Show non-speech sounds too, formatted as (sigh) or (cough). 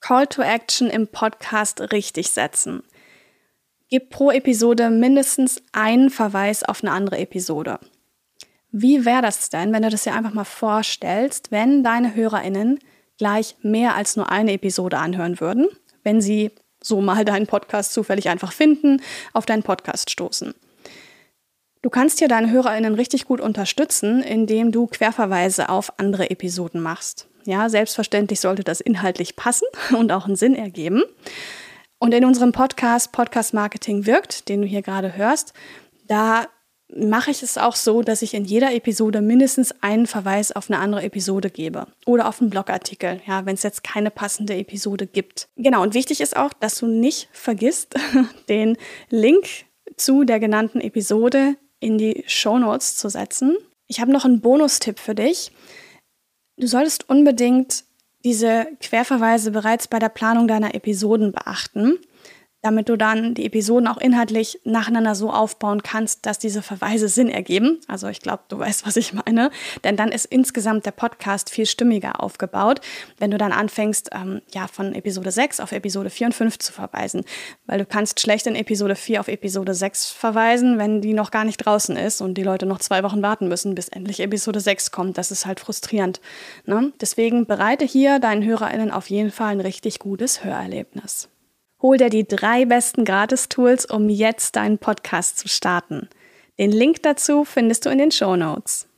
Call to Action im Podcast richtig setzen. Gib pro Episode mindestens einen Verweis auf eine andere Episode. Wie wäre das denn, wenn du das dir einfach mal vorstellst, wenn deine HörerInnen gleich mehr als nur eine Episode anhören würden, wenn sie so mal deinen Podcast zufällig einfach finden, auf deinen Podcast stoßen? Du kannst hier deine HörerInnen richtig gut unterstützen, indem du Querverweise auf andere Episoden machst. Ja, selbstverständlich sollte das inhaltlich passen (laughs) und auch einen Sinn ergeben. Und in unserem Podcast Podcast Marketing wirkt, den du hier gerade hörst, da mache ich es auch so, dass ich in jeder Episode mindestens einen Verweis auf eine andere Episode gebe oder auf einen Blogartikel, ja, wenn es jetzt keine passende Episode gibt. Genau, und wichtig ist auch, dass du nicht vergisst, (laughs) den Link zu der genannten Episode in die Show Notes zu setzen. Ich habe noch einen Bonustipp für dich. Du solltest unbedingt diese Querverweise bereits bei der Planung deiner Episoden beachten damit du dann die Episoden auch inhaltlich nacheinander so aufbauen kannst, dass diese Verweise Sinn ergeben. Also ich glaube, du weißt, was ich meine. Denn dann ist insgesamt der Podcast viel stimmiger aufgebaut, wenn du dann anfängst, ähm, ja, von Episode 6 auf Episode 4 und 5 zu verweisen. Weil du kannst schlecht in Episode 4 auf Episode 6 verweisen, wenn die noch gar nicht draußen ist und die Leute noch zwei Wochen warten müssen, bis endlich Episode 6 kommt. Das ist halt frustrierend. Ne? Deswegen bereite hier deinen HörerInnen auf jeden Fall ein richtig gutes Hörerlebnis. Hol dir die drei besten Gratis-Tools, um jetzt deinen Podcast zu starten. Den Link dazu findest du in den Show Notes.